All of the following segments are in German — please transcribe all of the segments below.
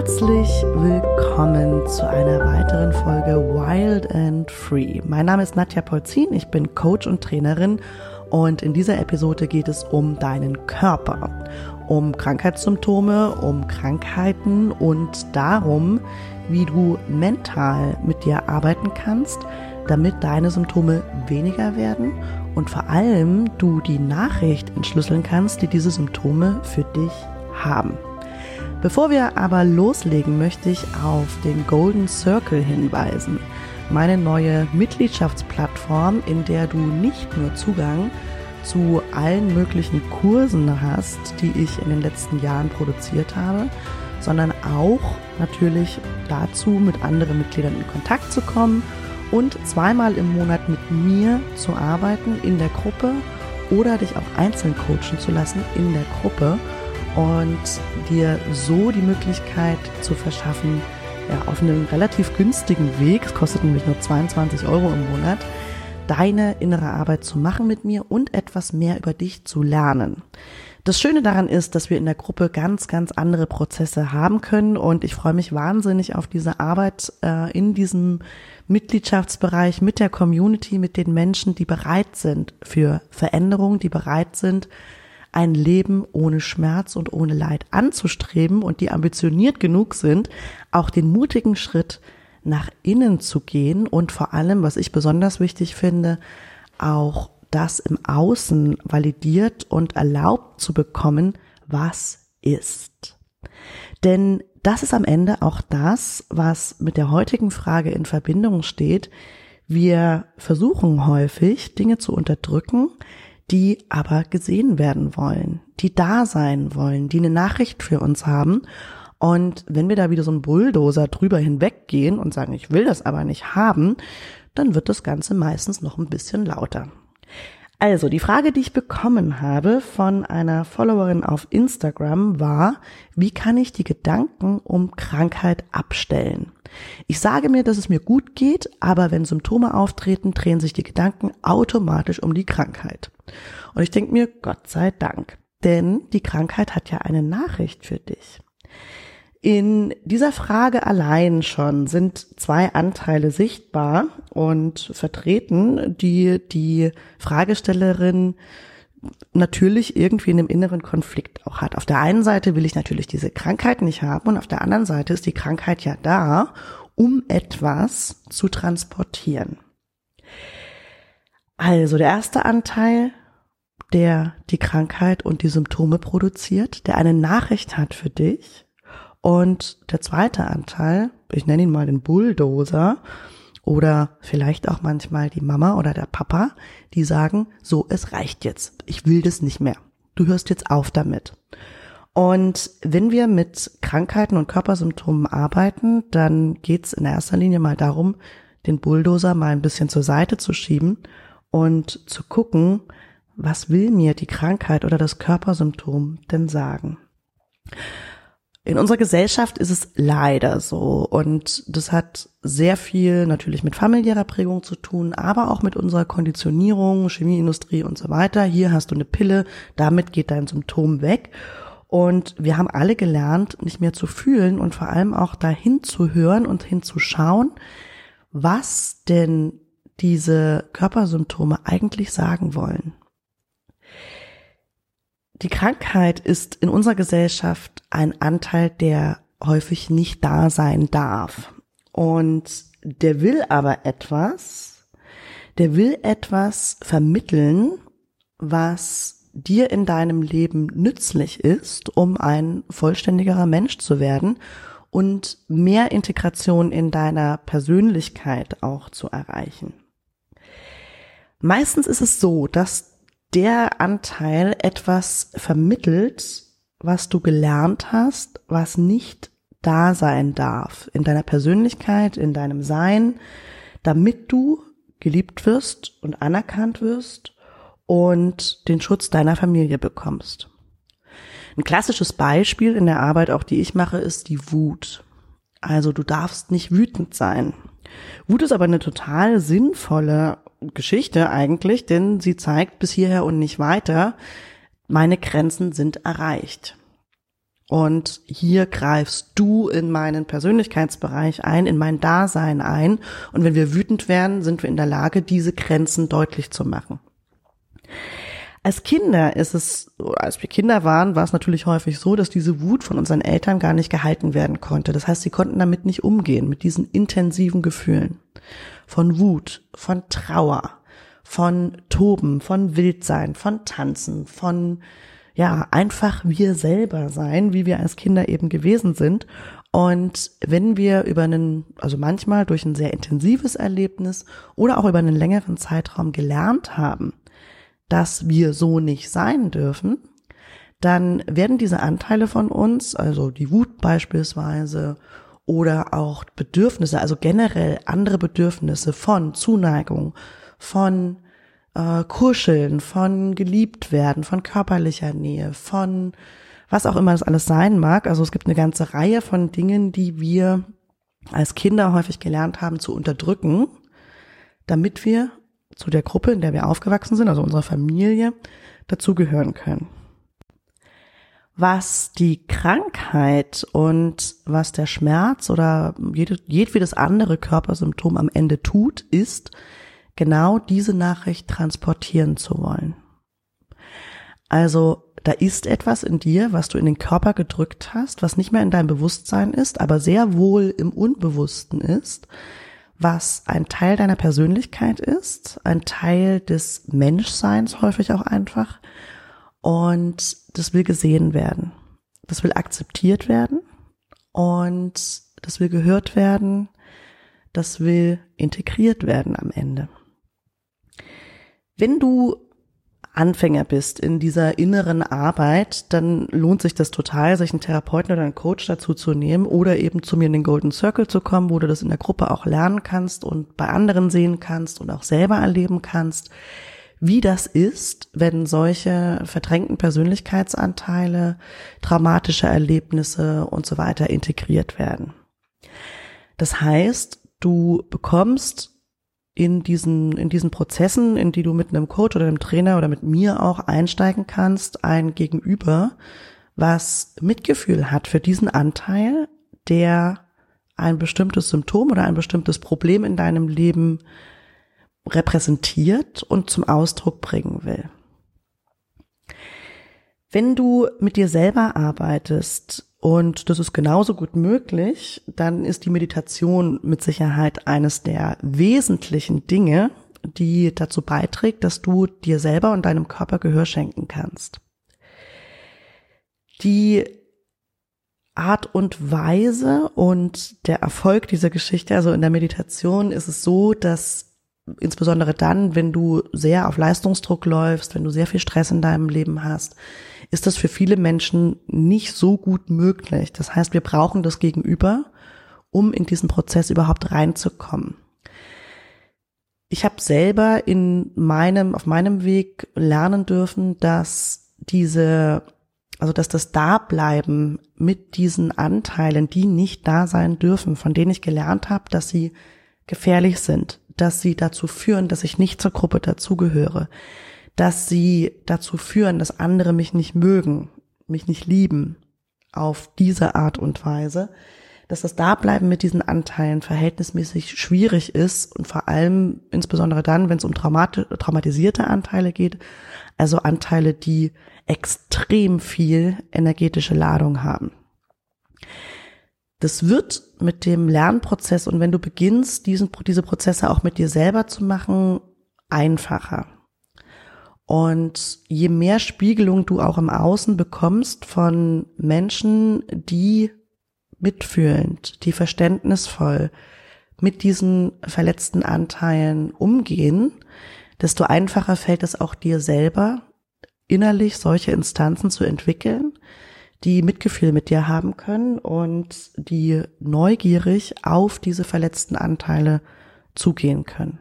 Herzlich willkommen zu einer weiteren Folge Wild and Free. Mein Name ist Nadja Polzin, ich bin Coach und Trainerin und in dieser Episode geht es um deinen Körper, um Krankheitssymptome, um Krankheiten und darum, wie du mental mit dir arbeiten kannst, damit deine Symptome weniger werden und vor allem du die Nachricht entschlüsseln kannst, die diese Symptome für dich haben. Bevor wir aber loslegen, möchte ich auf den Golden Circle hinweisen. Meine neue Mitgliedschaftsplattform, in der du nicht nur Zugang zu allen möglichen Kursen hast, die ich in den letzten Jahren produziert habe, sondern auch natürlich dazu, mit anderen Mitgliedern in Kontakt zu kommen und zweimal im Monat mit mir zu arbeiten in der Gruppe oder dich auch einzeln coachen zu lassen in der Gruppe und dir so die Möglichkeit zu verschaffen, ja, auf einem relativ günstigen Weg, es kostet nämlich nur 22 Euro im Monat, deine innere Arbeit zu machen mit mir und etwas mehr über dich zu lernen. Das Schöne daran ist, dass wir in der Gruppe ganz, ganz andere Prozesse haben können und ich freue mich wahnsinnig auf diese Arbeit äh, in diesem Mitgliedschaftsbereich mit der Community, mit den Menschen, die bereit sind für Veränderung, die bereit sind, ein Leben ohne Schmerz und ohne Leid anzustreben und die ambitioniert genug sind, auch den mutigen Schritt nach innen zu gehen und vor allem, was ich besonders wichtig finde, auch das im Außen validiert und erlaubt zu bekommen, was ist. Denn das ist am Ende auch das, was mit der heutigen Frage in Verbindung steht. Wir versuchen häufig, Dinge zu unterdrücken, die aber gesehen werden wollen, die da sein wollen, die eine Nachricht für uns haben. Und wenn wir da wieder so ein Bulldozer drüber hinweggehen und sagen, ich will das aber nicht haben, dann wird das Ganze meistens noch ein bisschen lauter. Also, die Frage, die ich bekommen habe von einer Followerin auf Instagram war, wie kann ich die Gedanken um Krankheit abstellen? Ich sage mir, dass es mir gut geht, aber wenn Symptome auftreten, drehen sich die Gedanken automatisch um die Krankheit. Und ich denke mir, Gott sei Dank, denn die Krankheit hat ja eine Nachricht für dich. In dieser Frage allein schon sind zwei Anteile sichtbar und vertreten, die die Fragestellerin natürlich irgendwie in einem inneren Konflikt auch hat. Auf der einen Seite will ich natürlich diese Krankheit nicht haben und auf der anderen Seite ist die Krankheit ja da, um etwas zu transportieren. Also der erste Anteil, der die Krankheit und die Symptome produziert, der eine Nachricht hat für dich. Und der zweite Anteil, ich nenne ihn mal den Bulldozer, oder vielleicht auch manchmal die Mama oder der Papa, die sagen, so, es reicht jetzt. Ich will das nicht mehr. Du hörst jetzt auf damit. Und wenn wir mit Krankheiten und Körpersymptomen arbeiten, dann geht es in erster Linie mal darum, den Bulldozer mal ein bisschen zur Seite zu schieben und zu gucken, was will mir die Krankheit oder das Körpersymptom denn sagen? In unserer Gesellschaft ist es leider so und das hat sehr viel natürlich mit familiärer Prägung zu tun, aber auch mit unserer Konditionierung, Chemieindustrie und so weiter. Hier hast du eine Pille, damit geht dein Symptom weg. Und wir haben alle gelernt, nicht mehr zu fühlen und vor allem auch dahin zu hören und hinzuschauen, was denn diese Körpersymptome eigentlich sagen wollen. Die Krankheit ist in unserer Gesellschaft ein Anteil, der häufig nicht da sein darf. Und der will aber etwas, der will etwas vermitteln, was dir in deinem Leben nützlich ist, um ein vollständigerer Mensch zu werden und mehr Integration in deiner Persönlichkeit auch zu erreichen. Meistens ist es so, dass der Anteil etwas vermittelt, was du gelernt hast, was nicht da sein darf in deiner Persönlichkeit, in deinem Sein, damit du geliebt wirst und anerkannt wirst und den Schutz deiner Familie bekommst. Ein klassisches Beispiel in der Arbeit, auch die ich mache, ist die Wut. Also du darfst nicht wütend sein. Wut ist aber eine total sinnvolle Geschichte eigentlich, denn sie zeigt bis hierher und nicht weiter, meine Grenzen sind erreicht. Und hier greifst du in meinen Persönlichkeitsbereich ein, in mein Dasein ein. Und wenn wir wütend werden, sind wir in der Lage, diese Grenzen deutlich zu machen. Als Kinder ist es, als wir Kinder waren, war es natürlich häufig so, dass diese Wut von unseren Eltern gar nicht gehalten werden konnte. Das heißt, sie konnten damit nicht umgehen, mit diesen intensiven Gefühlen von Wut, von Trauer, von Toben, von Wildsein, von Tanzen, von ja, einfach wir selber sein, wie wir als Kinder eben gewesen sind. Und wenn wir über einen, also manchmal durch ein sehr intensives Erlebnis oder auch über einen längeren Zeitraum gelernt haben, dass wir so nicht sein dürfen, dann werden diese Anteile von uns, also die Wut beispielsweise oder auch Bedürfnisse, also generell andere Bedürfnisse von Zuneigung, von äh, Kuscheln, von geliebt werden, von körperlicher Nähe, von was auch immer das alles sein mag. Also es gibt eine ganze Reihe von Dingen, die wir als Kinder häufig gelernt haben zu unterdrücken, damit wir zu der Gruppe, in der wir aufgewachsen sind, also unserer Familie, dazugehören können. Was die Krankheit und was der Schmerz oder jedwedes andere Körpersymptom am Ende tut, ist, genau diese Nachricht transportieren zu wollen. Also da ist etwas in dir, was du in den Körper gedrückt hast, was nicht mehr in deinem Bewusstsein ist, aber sehr wohl im Unbewussten ist, was ein Teil deiner Persönlichkeit ist, ein Teil des Menschseins häufig auch einfach. Und das will gesehen werden. Das will akzeptiert werden und das will gehört werden. Das will integriert werden am Ende. Wenn du Anfänger bist in dieser inneren Arbeit, dann lohnt sich das total, sich einen Therapeuten oder einen Coach dazu zu nehmen oder eben zu mir in den Golden Circle zu kommen, wo du das in der Gruppe auch lernen kannst und bei anderen sehen kannst und auch selber erleben kannst, wie das ist, wenn solche verdrängten Persönlichkeitsanteile, traumatische Erlebnisse und so weiter integriert werden. Das heißt, du bekommst in diesen, in diesen Prozessen, in die du mit einem Coach oder einem Trainer oder mit mir auch einsteigen kannst, ein Gegenüber, was Mitgefühl hat für diesen Anteil, der ein bestimmtes Symptom oder ein bestimmtes Problem in deinem Leben repräsentiert und zum Ausdruck bringen will. Wenn du mit dir selber arbeitest und das ist genauso gut möglich, dann ist die Meditation mit Sicherheit eines der wesentlichen Dinge, die dazu beiträgt, dass du dir selber und deinem Körper Gehör schenken kannst. Die Art und Weise und der Erfolg dieser Geschichte, also in der Meditation ist es so, dass insbesondere dann, wenn du sehr auf Leistungsdruck läufst, wenn du sehr viel Stress in deinem Leben hast, ist das für viele Menschen nicht so gut möglich. Das heißt, wir brauchen das Gegenüber, um in diesen Prozess überhaupt reinzukommen. Ich habe selber in meinem, auf meinem Weg lernen dürfen, dass diese, also dass das Dableiben mit diesen Anteilen, die nicht da sein dürfen, von denen ich gelernt habe, dass sie gefährlich sind, dass sie dazu führen, dass ich nicht zur Gruppe dazugehöre, dass sie dazu führen, dass andere mich nicht mögen, mich nicht lieben auf diese Art und Weise, dass das Dableiben mit diesen Anteilen verhältnismäßig schwierig ist und vor allem insbesondere dann, wenn es um traumatisierte Anteile geht, also Anteile, die extrem viel energetische Ladung haben. Das wird mit dem Lernprozess und wenn du beginnst, diesen, diese Prozesse auch mit dir selber zu machen, einfacher. Und je mehr Spiegelung du auch im Außen bekommst von Menschen, die mitfühlend, die verständnisvoll mit diesen verletzten Anteilen umgehen, desto einfacher fällt es auch dir selber, innerlich solche Instanzen zu entwickeln, die Mitgefühl mit dir haben können und die neugierig auf diese verletzten Anteile zugehen können.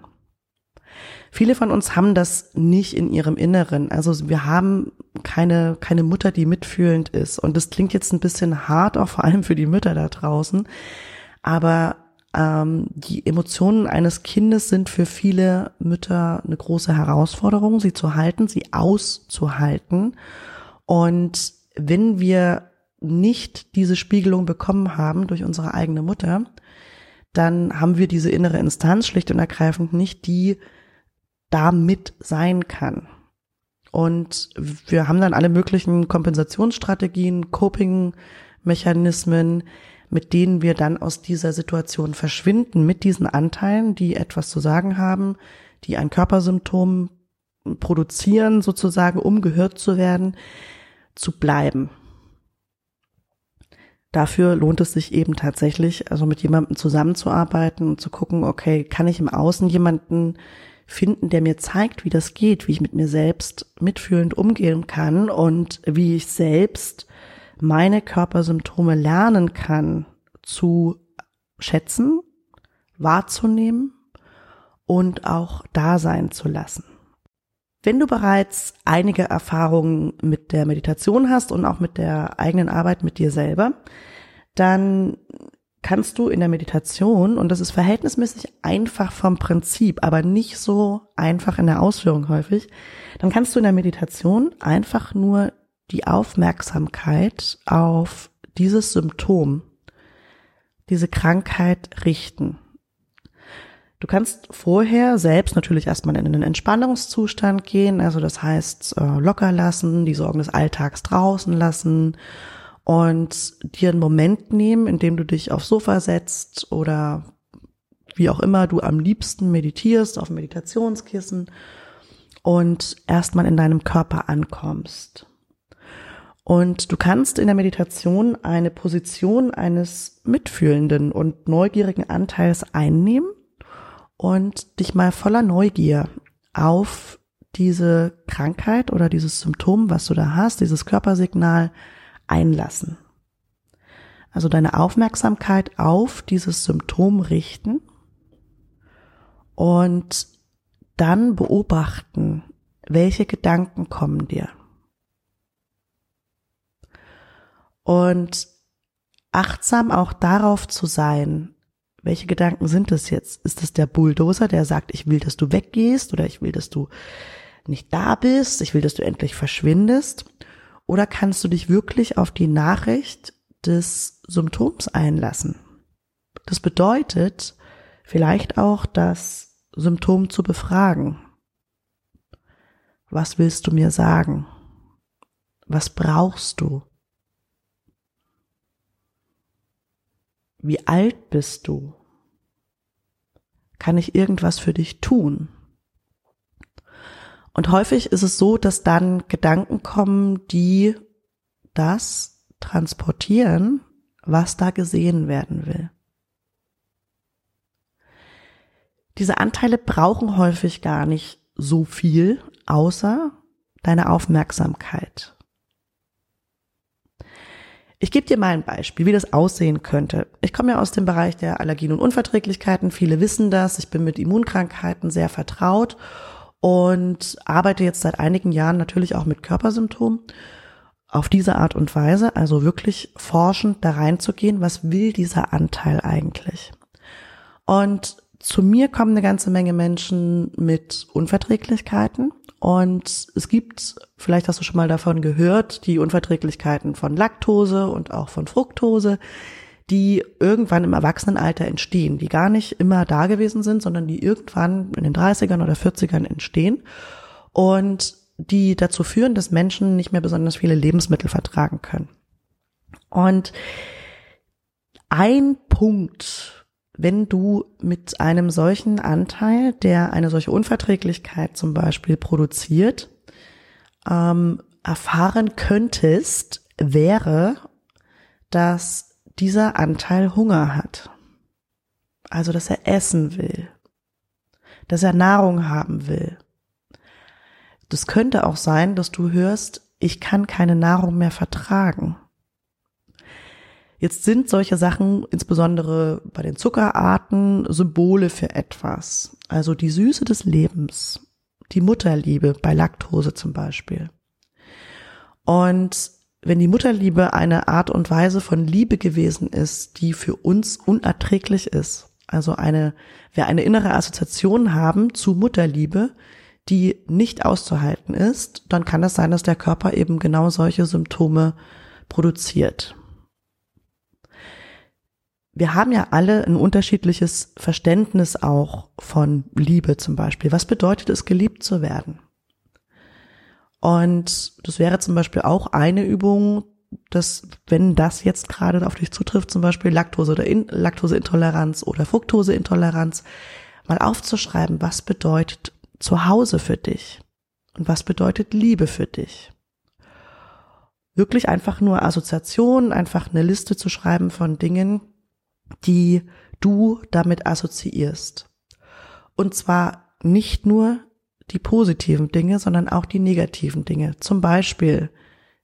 Viele von uns haben das nicht in ihrem Inneren. Also wir haben keine, keine Mutter, die mitfühlend ist. Und das klingt jetzt ein bisschen hart, auch vor allem für die Mütter da draußen. Aber ähm, die Emotionen eines Kindes sind für viele Mütter eine große Herausforderung, sie zu halten, sie auszuhalten. Und wenn wir nicht diese Spiegelung bekommen haben durch unsere eigene Mutter, dann haben wir diese innere Instanz schlicht und ergreifend nicht, die damit sein kann. Und wir haben dann alle möglichen Kompensationsstrategien, Coping-Mechanismen, mit denen wir dann aus dieser Situation verschwinden, mit diesen Anteilen, die etwas zu sagen haben, die ein Körpersymptom produzieren, sozusagen, um gehört zu werden, zu bleiben. Dafür lohnt es sich eben tatsächlich, also mit jemandem zusammenzuarbeiten und zu gucken, okay, kann ich im Außen jemanden finden, der mir zeigt, wie das geht, wie ich mit mir selbst mitfühlend umgehen kann und wie ich selbst meine Körpersymptome lernen kann zu schätzen, wahrzunehmen und auch da sein zu lassen. Wenn du bereits einige Erfahrungen mit der Meditation hast und auch mit der eigenen Arbeit mit dir selber, dann kannst du in der Meditation, und das ist verhältnismäßig einfach vom Prinzip, aber nicht so einfach in der Ausführung häufig, dann kannst du in der Meditation einfach nur die Aufmerksamkeit auf dieses Symptom, diese Krankheit richten. Du kannst vorher selbst natürlich erstmal in einen Entspannungszustand gehen, also das heißt äh, locker lassen, die Sorgen des Alltags draußen lassen und dir einen Moment nehmen, in dem du dich aufs Sofa setzt oder wie auch immer du am liebsten meditierst, auf Meditationskissen und erstmal in deinem Körper ankommst. Und du kannst in der Meditation eine Position eines mitfühlenden und neugierigen Anteils einnehmen und dich mal voller Neugier auf diese Krankheit oder dieses Symptom, was du da hast, dieses Körpersignal einlassen. Also deine Aufmerksamkeit auf dieses Symptom richten und dann beobachten, welche Gedanken kommen dir. Und achtsam auch darauf zu sein, welche Gedanken sind es jetzt? Ist es der Bulldozer, der sagt, ich will, dass du weggehst oder ich will, dass du nicht da bist, ich will, dass du endlich verschwindest? Oder kannst du dich wirklich auf die Nachricht des Symptoms einlassen? Das bedeutet vielleicht auch, das Symptom zu befragen. Was willst du mir sagen? Was brauchst du? Wie alt bist du? Kann ich irgendwas für dich tun? Und häufig ist es so, dass dann Gedanken kommen, die das transportieren, was da gesehen werden will. Diese Anteile brauchen häufig gar nicht so viel, außer deine Aufmerksamkeit. Ich gebe dir mal ein Beispiel, wie das aussehen könnte. Ich komme ja aus dem Bereich der Allergien und Unverträglichkeiten. Viele wissen das. Ich bin mit Immunkrankheiten sehr vertraut und arbeite jetzt seit einigen Jahren natürlich auch mit Körpersymptomen auf diese Art und Weise, also wirklich forschend da reinzugehen, was will dieser Anteil eigentlich? Und zu mir kommen eine ganze Menge Menschen mit Unverträglichkeiten und es gibt, vielleicht hast du schon mal davon gehört, die Unverträglichkeiten von Laktose und auch von Fructose, die irgendwann im Erwachsenenalter entstehen, die gar nicht immer da gewesen sind, sondern die irgendwann in den 30ern oder 40ern entstehen und die dazu führen, dass Menschen nicht mehr besonders viele Lebensmittel vertragen können. Und ein Punkt, wenn du mit einem solchen Anteil, der eine solche Unverträglichkeit zum Beispiel produziert, ähm, erfahren könntest, wäre, dass dieser Anteil Hunger hat. Also, dass er essen will, dass er Nahrung haben will. Das könnte auch sein, dass du hörst, ich kann keine Nahrung mehr vertragen. Jetzt sind solche Sachen, insbesondere bei den Zuckerarten, Symbole für etwas. Also die Süße des Lebens, die Mutterliebe bei Laktose zum Beispiel. Und wenn die Mutterliebe eine Art und Weise von Liebe gewesen ist, die für uns unerträglich ist, also eine, wir eine innere Assoziation haben zu Mutterliebe, die nicht auszuhalten ist, dann kann es sein, dass der Körper eben genau solche Symptome produziert. Wir haben ja alle ein unterschiedliches Verständnis auch von Liebe zum Beispiel. Was bedeutet es, geliebt zu werden? Und das wäre zum Beispiel auch eine Übung, dass wenn das jetzt gerade auf dich zutrifft, zum Beispiel Laktose oder In Laktoseintoleranz oder Fructoseintoleranz, mal aufzuschreiben, was bedeutet Zuhause für dich und was bedeutet Liebe für dich. Wirklich einfach nur Assoziationen, einfach eine Liste zu schreiben von Dingen, die du damit assoziierst. Und zwar nicht nur die positiven Dinge, sondern auch die negativen Dinge. Zum Beispiel,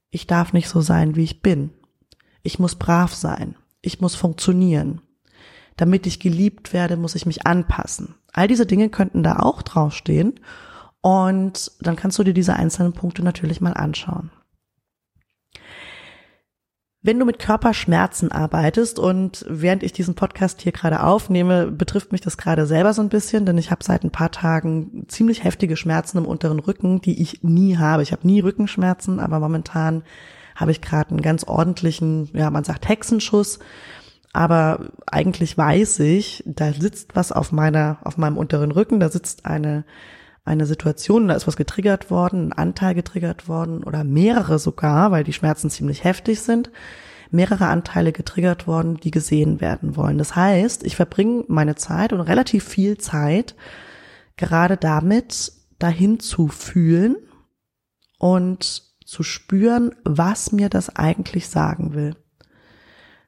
ich darf nicht so sein, wie ich bin. Ich muss brav sein. Ich muss funktionieren. Damit ich geliebt werde, muss ich mich anpassen. All diese Dinge könnten da auch draufstehen. Und dann kannst du dir diese einzelnen Punkte natürlich mal anschauen. Wenn du mit Körperschmerzen arbeitest und während ich diesen Podcast hier gerade aufnehme, betrifft mich das gerade selber so ein bisschen, denn ich habe seit ein paar Tagen ziemlich heftige Schmerzen im unteren Rücken, die ich nie habe. Ich habe nie Rückenschmerzen, aber momentan habe ich gerade einen ganz ordentlichen, ja, man sagt Hexenschuss, aber eigentlich weiß ich, da sitzt was auf meiner auf meinem unteren Rücken, da sitzt eine eine Situation, da ist was getriggert worden, ein Anteil getriggert worden oder mehrere sogar, weil die Schmerzen ziemlich heftig sind, mehrere Anteile getriggert worden, die gesehen werden wollen. Das heißt, ich verbringe meine Zeit und relativ viel Zeit gerade damit, dahin zu fühlen und zu spüren, was mir das eigentlich sagen will.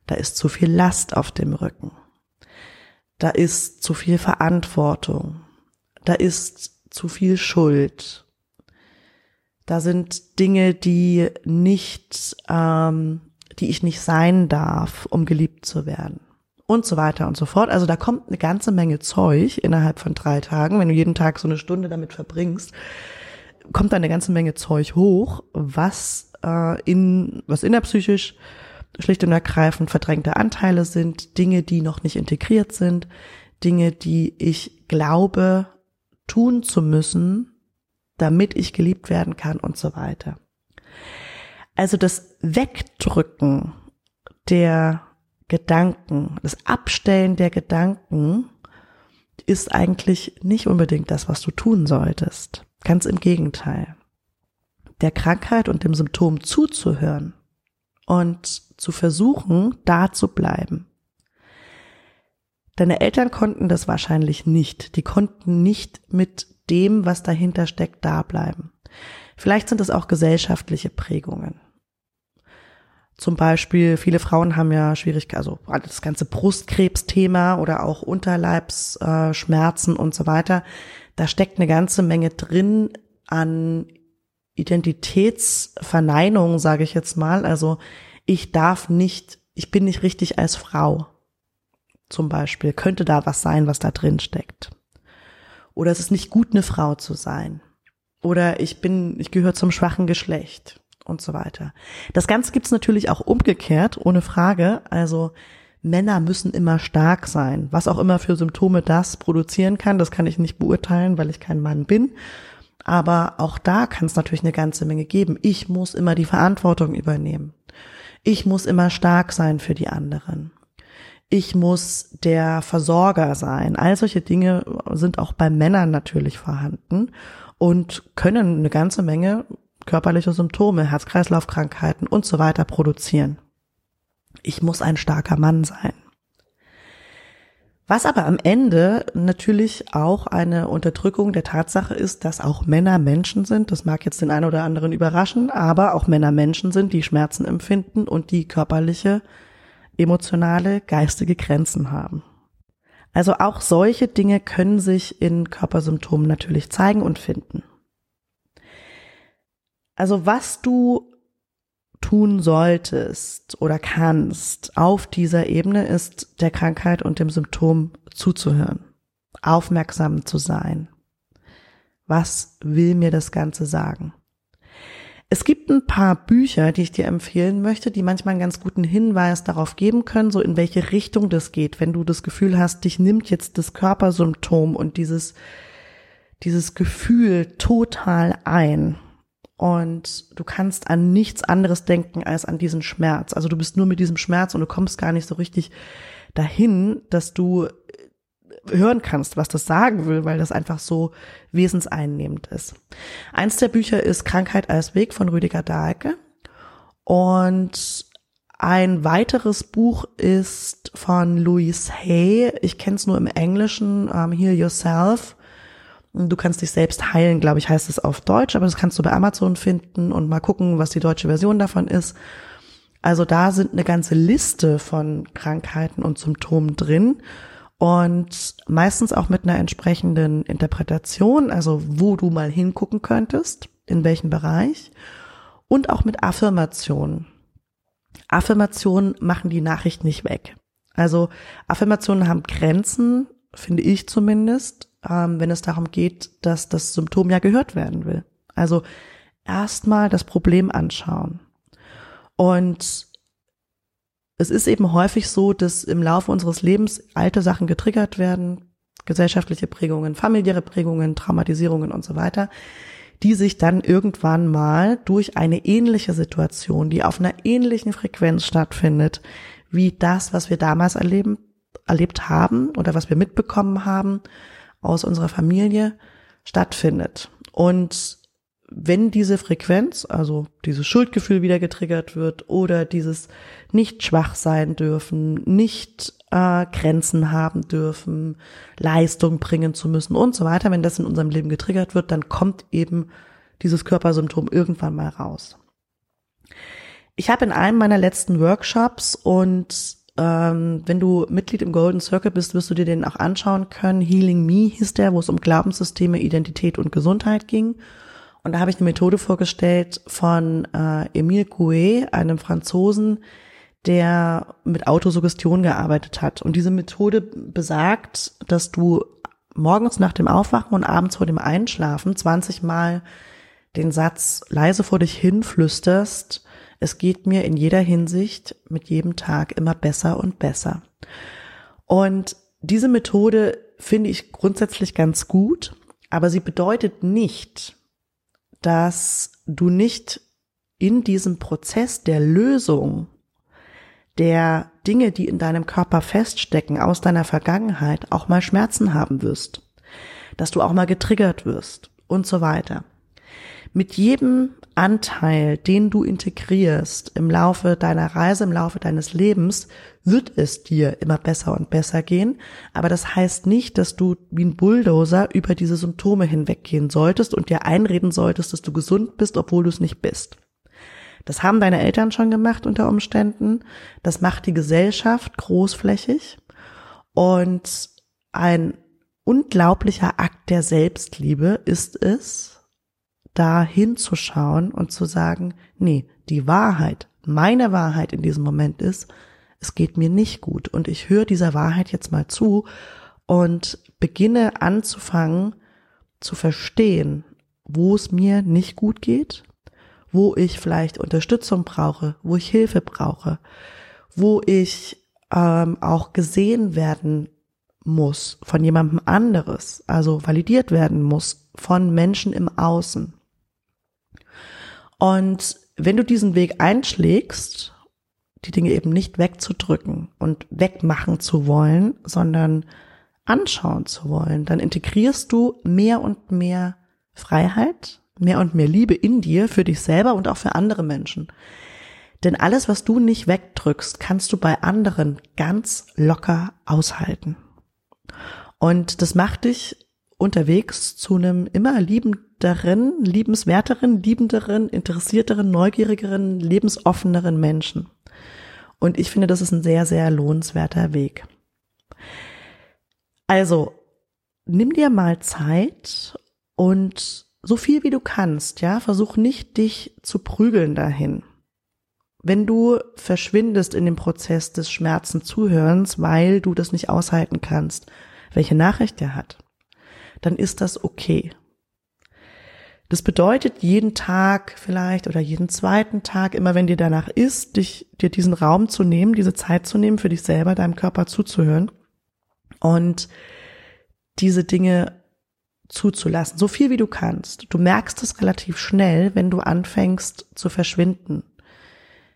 Da ist zu viel Last auf dem Rücken. Da ist zu viel Verantwortung. Da ist zu viel Schuld. Da sind Dinge, die nicht, ähm, die ich nicht sein darf, um geliebt zu werden. Und so weiter und so fort. Also da kommt eine ganze Menge Zeug innerhalb von drei Tagen. Wenn du jeden Tag so eine Stunde damit verbringst, kommt da eine ganze Menge Zeug hoch, was äh, in, was innerpsychisch schlicht und ergreifend verdrängte Anteile sind, Dinge, die noch nicht integriert sind, Dinge, die ich glaube tun zu müssen, damit ich geliebt werden kann und so weiter. Also das Wegdrücken der Gedanken, das Abstellen der Gedanken ist eigentlich nicht unbedingt das, was du tun solltest. Ganz im Gegenteil. Der Krankheit und dem Symptom zuzuhören und zu versuchen, da zu bleiben. Deine Eltern konnten das wahrscheinlich nicht. Die konnten nicht mit dem, was dahinter steckt, da bleiben. Vielleicht sind es auch gesellschaftliche Prägungen. Zum Beispiel, viele Frauen haben ja Schwierigkeiten, also das ganze Brustkrebsthema oder auch Unterleibsschmerzen und so weiter. Da steckt eine ganze Menge drin an Identitätsverneinung, sage ich jetzt mal. Also ich darf nicht, ich bin nicht richtig als Frau zum Beispiel, könnte da was sein, was da drin steckt. Oder es ist nicht gut, eine Frau zu sein. Oder ich bin, ich gehöre zum schwachen Geschlecht und so weiter. Das Ganze gibt's natürlich auch umgekehrt, ohne Frage. Also Männer müssen immer stark sein. Was auch immer für Symptome das produzieren kann, das kann ich nicht beurteilen, weil ich kein Mann bin. Aber auch da kann es natürlich eine ganze Menge geben. Ich muss immer die Verantwortung übernehmen. Ich muss immer stark sein für die anderen ich muss der Versorger sein. All solche Dinge sind auch bei Männern natürlich vorhanden und können eine ganze Menge körperliche Symptome, Herz-Kreislauf-Krankheiten und so weiter produzieren. Ich muss ein starker Mann sein. Was aber am Ende natürlich auch eine Unterdrückung der Tatsache ist, dass auch Männer Menschen sind. Das mag jetzt den einen oder anderen überraschen, aber auch Männer Menschen sind, die Schmerzen empfinden und die körperliche emotionale, geistige Grenzen haben. Also auch solche Dinge können sich in Körpersymptomen natürlich zeigen und finden. Also was du tun solltest oder kannst auf dieser Ebene ist der Krankheit und dem Symptom zuzuhören, aufmerksam zu sein. Was will mir das Ganze sagen? Es gibt ein paar Bücher, die ich dir empfehlen möchte, die manchmal einen ganz guten Hinweis darauf geben können, so in welche Richtung das geht, wenn du das Gefühl hast, dich nimmt jetzt das Körpersymptom und dieses, dieses Gefühl total ein. und du kannst an nichts anderes denken als an diesen Schmerz. Also du bist nur mit diesem Schmerz und du kommst gar nicht so richtig dahin, dass du hören kannst, was das sagen will, weil das einfach so wesenseinnehmend ist. Eins der Bücher ist Krankheit als Weg von Rüdiger Dahlke und ein weiteres Buch ist von Louise Hay. Ich kenne es nur im Englischen, um, Heal Yourself. Du kannst dich selbst heilen, glaube ich, heißt es auf Deutsch, aber das kannst du bei Amazon finden und mal gucken, was die deutsche Version davon ist. Also da sind eine ganze Liste von Krankheiten und Symptomen drin und meistens auch mit einer entsprechenden Interpretation, also wo du mal hingucken könntest, in welchem Bereich und auch mit Affirmationen. Affirmationen machen die Nachricht nicht weg. Also Affirmationen haben Grenzen, finde ich zumindest, ähm, wenn es darum geht, dass das Symptom ja gehört werden will. Also erstmal das Problem anschauen. Und es ist eben häufig so, dass im Laufe unseres Lebens alte Sachen getriggert werden, gesellschaftliche Prägungen, familiäre Prägungen, Traumatisierungen und so weiter, die sich dann irgendwann mal durch eine ähnliche Situation, die auf einer ähnlichen Frequenz stattfindet, wie das, was wir damals erleben, erlebt haben oder was wir mitbekommen haben aus unserer Familie, stattfindet. Und wenn diese Frequenz, also dieses Schuldgefühl wieder getriggert wird oder dieses nicht schwach sein dürfen, nicht äh, Grenzen haben dürfen, Leistung bringen zu müssen und so weiter, wenn das in unserem Leben getriggert wird, dann kommt eben dieses Körpersymptom irgendwann mal raus. Ich habe in einem meiner letzten Workshops und ähm, wenn du Mitglied im Golden Circle bist, wirst du dir den auch anschauen können. Healing Me hieß der, wo es um Glaubenssysteme, Identität und Gesundheit ging. Und da habe ich eine Methode vorgestellt von äh, Emile Coué, einem Franzosen, der mit Autosuggestion gearbeitet hat. Und diese Methode besagt, dass du morgens nach dem Aufwachen und abends vor dem Einschlafen 20 Mal den Satz leise vor dich hin flüsterst, es geht mir in jeder Hinsicht mit jedem Tag immer besser und besser. Und diese Methode finde ich grundsätzlich ganz gut, aber sie bedeutet nicht, dass du nicht in diesem Prozess der Lösung der Dinge, die in deinem Körper feststecken aus deiner Vergangenheit, auch mal Schmerzen haben wirst, dass du auch mal getriggert wirst und so weiter. Mit jedem Anteil, den du integrierst im Laufe deiner Reise, im Laufe deines Lebens, wird es dir immer besser und besser gehen. Aber das heißt nicht, dass du wie ein Bulldozer über diese Symptome hinweggehen solltest und dir einreden solltest, dass du gesund bist, obwohl du es nicht bist. Das haben deine Eltern schon gemacht unter Umständen. Das macht die Gesellschaft großflächig. Und ein unglaublicher Akt der Selbstliebe ist es, da hinzuschauen und zu sagen, nee, die Wahrheit, meine Wahrheit in diesem Moment ist, es geht mir nicht gut und ich höre dieser Wahrheit jetzt mal zu und beginne anzufangen zu verstehen, wo es mir nicht gut geht, wo ich vielleicht Unterstützung brauche, wo ich Hilfe brauche, wo ich ähm, auch gesehen werden muss von jemandem anderes, also validiert werden muss von Menschen im Außen. Und wenn du diesen Weg einschlägst die Dinge eben nicht wegzudrücken und wegmachen zu wollen, sondern anschauen zu wollen, dann integrierst du mehr und mehr Freiheit, mehr und mehr Liebe in dir für dich selber und auch für andere Menschen. Denn alles, was du nicht wegdrückst, kannst du bei anderen ganz locker aushalten. Und das macht dich unterwegs zu einem immer liebenderen, liebenswerteren, liebenderen, interessierteren, neugierigeren, lebensoffeneren Menschen. Und ich finde, das ist ein sehr, sehr lohnenswerter Weg. Also, nimm dir mal Zeit und so viel wie du kannst, ja, versuch nicht dich zu prügeln dahin. Wenn du verschwindest in dem Prozess des Schmerzenzuhörens, weil du das nicht aushalten kannst, welche Nachricht er hat, dann ist das okay. Das bedeutet jeden Tag vielleicht oder jeden zweiten Tag, immer wenn dir danach ist, dich, dir diesen Raum zu nehmen, diese Zeit zu nehmen, für dich selber, deinem Körper zuzuhören und diese Dinge zuzulassen, so viel wie du kannst. Du merkst es relativ schnell, wenn du anfängst zu verschwinden.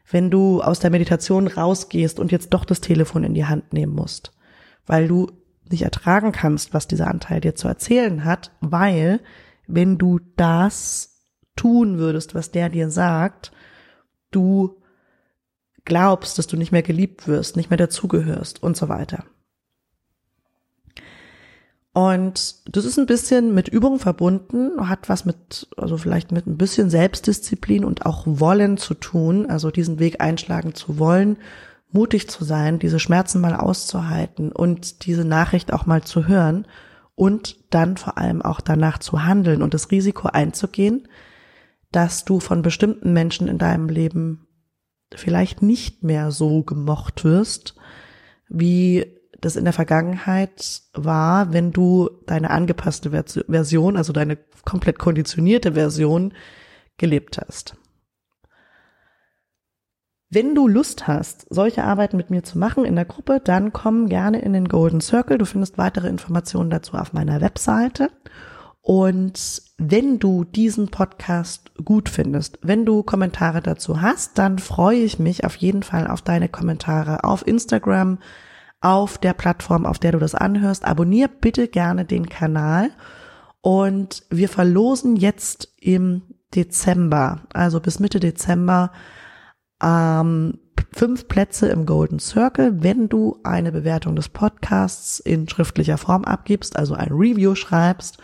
Wenn du aus der Meditation rausgehst und jetzt doch das Telefon in die Hand nehmen musst, weil du nicht ertragen kannst, was dieser Anteil dir zu erzählen hat, weil wenn du das tun würdest, was der dir sagt, du glaubst, dass du nicht mehr geliebt wirst, nicht mehr dazugehörst und so weiter. Und das ist ein bisschen mit Übung verbunden, hat was mit, also vielleicht mit ein bisschen Selbstdisziplin und auch Wollen zu tun, also diesen Weg einschlagen zu wollen, mutig zu sein, diese Schmerzen mal auszuhalten und diese Nachricht auch mal zu hören und dann vor allem auch danach zu handeln und das Risiko einzugehen, dass du von bestimmten Menschen in deinem Leben vielleicht nicht mehr so gemocht wirst, wie das in der Vergangenheit war, wenn du deine angepasste Version, also deine komplett konditionierte Version gelebt hast. Wenn du Lust hast, solche Arbeiten mit mir zu machen in der Gruppe, dann komm gerne in den Golden Circle. Du findest weitere Informationen dazu auf meiner Webseite. Und wenn du diesen Podcast gut findest, wenn du Kommentare dazu hast, dann freue ich mich auf jeden Fall auf deine Kommentare auf Instagram, auf der Plattform, auf der du das anhörst. Abonnier bitte gerne den Kanal und wir verlosen jetzt im Dezember, also bis Mitte Dezember, ähm, fünf Plätze im Golden Circle, wenn du eine Bewertung des Podcasts in schriftlicher Form abgibst, also ein Review schreibst,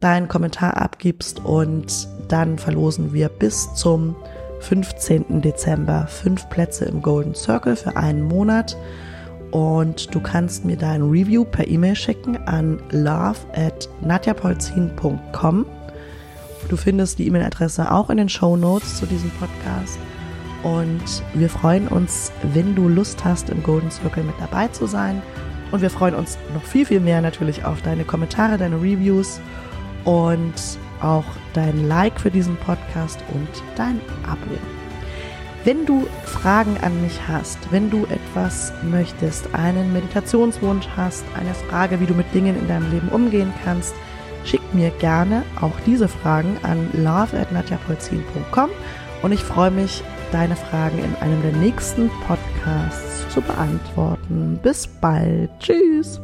deinen Kommentar abgibst und dann verlosen wir bis zum 15. Dezember fünf Plätze im Golden Circle für einen Monat. Und du kannst mir dein Review per E-Mail schicken an love at nadjapolzin.com. Du findest die E-Mail-Adresse auch in den Show Notes zu diesem Podcast. Und wir freuen uns, wenn du Lust hast, im Golden Circle mit dabei zu sein. Und wir freuen uns noch viel, viel mehr natürlich auf deine Kommentare, deine Reviews und auch dein Like für diesen Podcast und dein Abo. Wenn du Fragen an mich hast, wenn du etwas möchtest, einen Meditationswunsch hast, eine Frage, wie du mit Dingen in deinem Leben umgehen kannst, schick mir gerne auch diese Fragen an love.nadjapolzin.com und ich freue mich, deine Fragen in einem der nächsten Podcasts zu beantworten. Bis bald. Tschüss.